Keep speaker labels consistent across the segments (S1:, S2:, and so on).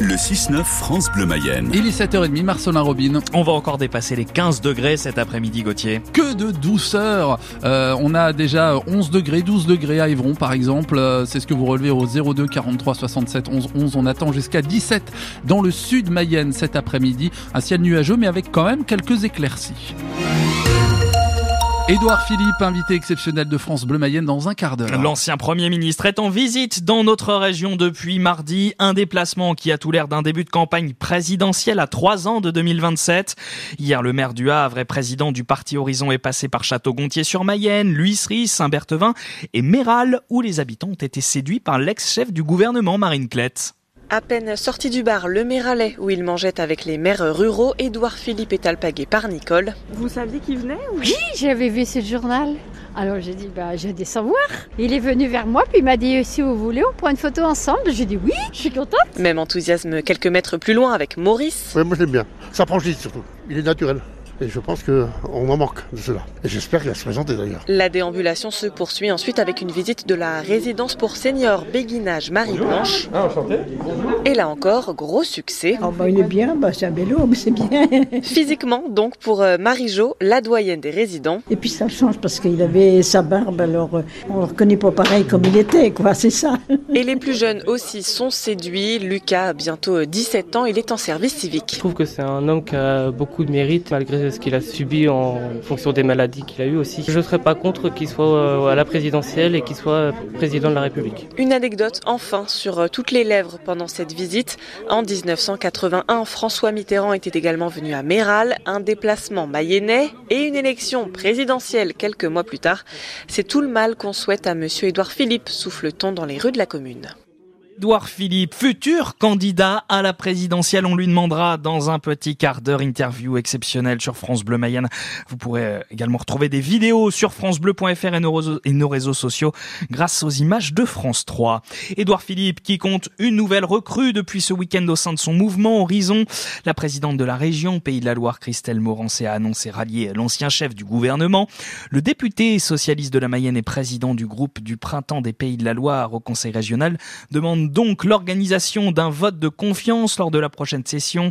S1: Le 6-9 France Bleu Mayenne.
S2: Il est 7h30, Marcelin Robin.
S3: On va encore dépasser les 15 degrés cet après-midi, Gauthier.
S2: Que de douceur euh, On a déjà 11 degrés, 12 degrés à Évron par exemple. Euh, c'est ce que vous relevez au 02 43 67 11 11. On attend jusqu'à 17 dans le sud Mayenne cet après-midi. Un ciel nuageux mais avec quand même quelques éclaircies. Édouard Philippe, invité exceptionnel de France Bleu Mayenne dans un quart d'heure.
S3: L'ancien Premier ministre est en visite dans notre région depuis mardi. Un déplacement qui a tout l'air d'un début de campagne présidentielle à trois ans de 2027. Hier, le maire du Havre et président du parti Horizon est passé par Château-Gontier-sur-Mayenne, L'Huisserie, Saint-Berthevin et Méral, où les habitants ont été séduits par l'ex-chef du gouvernement, Marine Klett.
S4: À peine sorti du bar Le Méralais, où il mangeait avec les maires ruraux, Édouard Philippe est alpagué par Nicole.
S5: Vous saviez qu'il venait
S6: Oui, j'avais vu ce journal. Alors j'ai dit, bah, j'ai des savoir. Il est venu vers moi, puis il m'a dit, si vous voulez, on prend une photo ensemble. J'ai dit, oui, je suis contente.
S4: Même enthousiasme quelques mètres plus loin avec Maurice.
S7: Oui, moi je l'aime bien. Ça prend vite surtout. Il est naturel. Et je pense qu'on en manque de cela. Et j'espère qu'il va se présenter d'ailleurs.
S4: La déambulation se poursuit ensuite avec une visite de la résidence pour seniors Béguinage Marie-Blanche.
S8: Ah, enchanté.
S4: Et là encore, gros succès.
S9: Oh bah, il est bien, bah, c'est un bel homme, c'est bien.
S4: Physiquement, donc, pour euh, Marie-Jo, la doyenne des résidents.
S9: Et puis ça change parce qu'il avait sa barbe, alors euh, on ne le reconnaît pas pareil comme il était, quoi, c'est ça.
S4: Et les plus jeunes aussi sont séduits. Lucas a bientôt 17 ans, il est en service civique.
S8: Je trouve que c'est un homme qui a beaucoup de mérite malgré ce qu'il a subi en fonction des maladies qu'il a eues aussi. Je ne serais pas contre qu'il soit euh, à la présidentielle et qu'il soit président de la République.
S4: Une anecdote enfin sur euh, toutes les lèvres pendant cette visite. En 1981, François Mitterrand était également venu à Méral, un déplacement mayennais et une élection présidentielle quelques mois plus tard. C'est tout le mal qu'on souhaite à monsieur Édouard Philippe, souffle-t-on dans les rues de la commune.
S3: Édouard Philippe, futur candidat à la présidentielle. On lui demandera dans un petit quart d'heure interview exceptionnelle sur France Bleu Mayenne. Vous pourrez euh, également retrouver des vidéos sur francebleu.fr et nos, réseaux, sociaux grâce aux images de France 3. Édouard Philippe qui compte une nouvelle recrue depuis ce week-end au sein de son mouvement Horizon. La présidente de la région Pays de la Loire, Christelle Morancé, a annoncé rallier l'ancien chef du gouvernement. Le député socialiste de la Mayenne et président du groupe du Printemps des Pays de la Loire au Conseil régional demande donc l'organisation d'un vote de confiance lors de la prochaine session.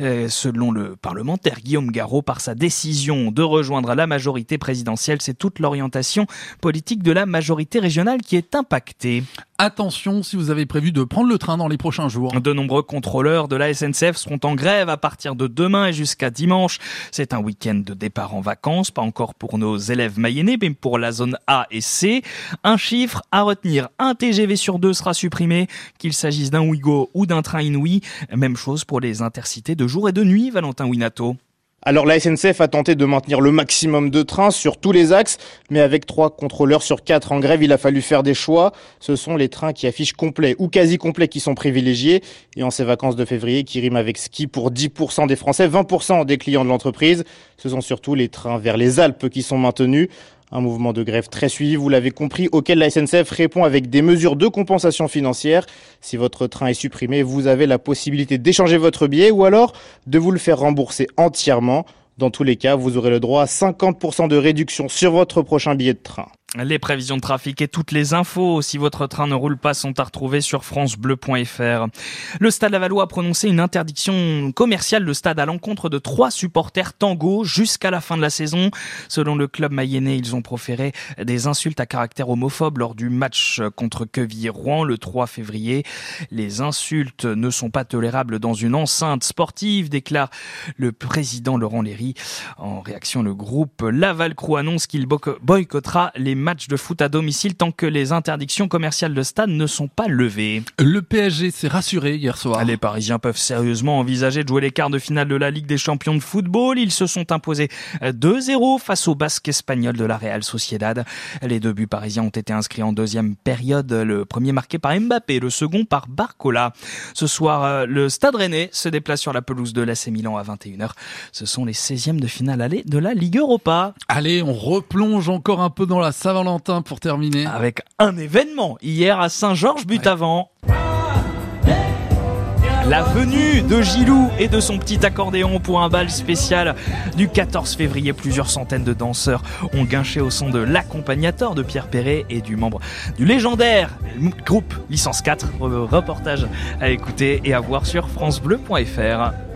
S3: Euh, selon le parlementaire Guillaume Garot, par sa décision de rejoindre la majorité présidentielle, c'est toute l'orientation politique de la majorité régionale qui est impactée.
S2: Attention si vous avez prévu de prendre le train dans les prochains jours.
S3: De nombreux contrôleurs de la SNCF seront en grève à partir de demain et jusqu'à dimanche. C'est un week-end de départ en vacances, pas encore pour nos élèves mayennais, mais pour la zone A et C. Un chiffre à retenir, un TGV sur deux sera supprimé, qu'il s'agisse d'un Ouigo ou d'un train Inouï. Même chose pour les intercités de jour et de nuit, Valentin Winato.
S10: Alors la SNCF a tenté de maintenir le maximum de trains sur tous les axes, mais avec trois contrôleurs sur quatre en grève, il a fallu faire des choix. Ce sont les trains qui affichent complet ou quasi complet qui sont privilégiés. Et en ces vacances de février, qui riment avec ski pour 10% des Français, 20% des clients de l'entreprise, ce sont surtout les trains vers les Alpes qui sont maintenus. Un mouvement de grève très suivi, vous l'avez compris, auquel la SNCF répond avec des mesures de compensation financière. Si votre train est supprimé, vous avez la possibilité d'échanger votre billet ou alors de vous le faire rembourser entièrement. Dans tous les cas, vous aurez le droit à 50% de réduction sur votre prochain billet de train.
S3: Les prévisions de trafic et toutes les infos, si votre train ne roule pas, sont à retrouver sur francebleu.fr. Le Stade Lavallois a prononcé une interdiction commerciale de stade à l'encontre de trois supporters tango jusqu'à la fin de la saison. Selon le club mayennais, ils ont proféré des insultes à caractère homophobe lors du match contre Quevilly-Rouen le 3 février. Les insultes ne sont pas tolérables dans une enceinte sportive, déclare le président Laurent Léry. En réaction, le groupe Laval annonce qu'il boycottera les matchs de foot à domicile tant que les interdictions commerciales de stade ne sont pas levées.
S2: Le PSG s'est rassuré hier soir.
S3: Les Parisiens peuvent sérieusement envisager de jouer les quarts de finale de la Ligue des champions de football. Ils se sont imposés 2-0 face au basque espagnol de la Real Sociedad. Les deux buts parisiens ont été inscrits en deuxième période. Le premier marqué par Mbappé, le second par Barcola. Ce soir, le Stade Rennais se déplace sur la pelouse de l'AC Milan à 21h. Ce sont les 16e de finale aller de la Ligue Europa.
S2: Allez, on replonge encore un peu dans la Saint-Valentin pour terminer.
S3: Avec un événement hier à Saint-Georges, but avant. la venue de Gilou et de son petit accordéon pour un bal spécial du 14 février. Plusieurs centaines de danseurs ont guinché au son de l'accompagnateur de Pierre Perret et du membre du légendaire groupe Licence 4. Reportage à écouter et à voir sur francebleu.fr.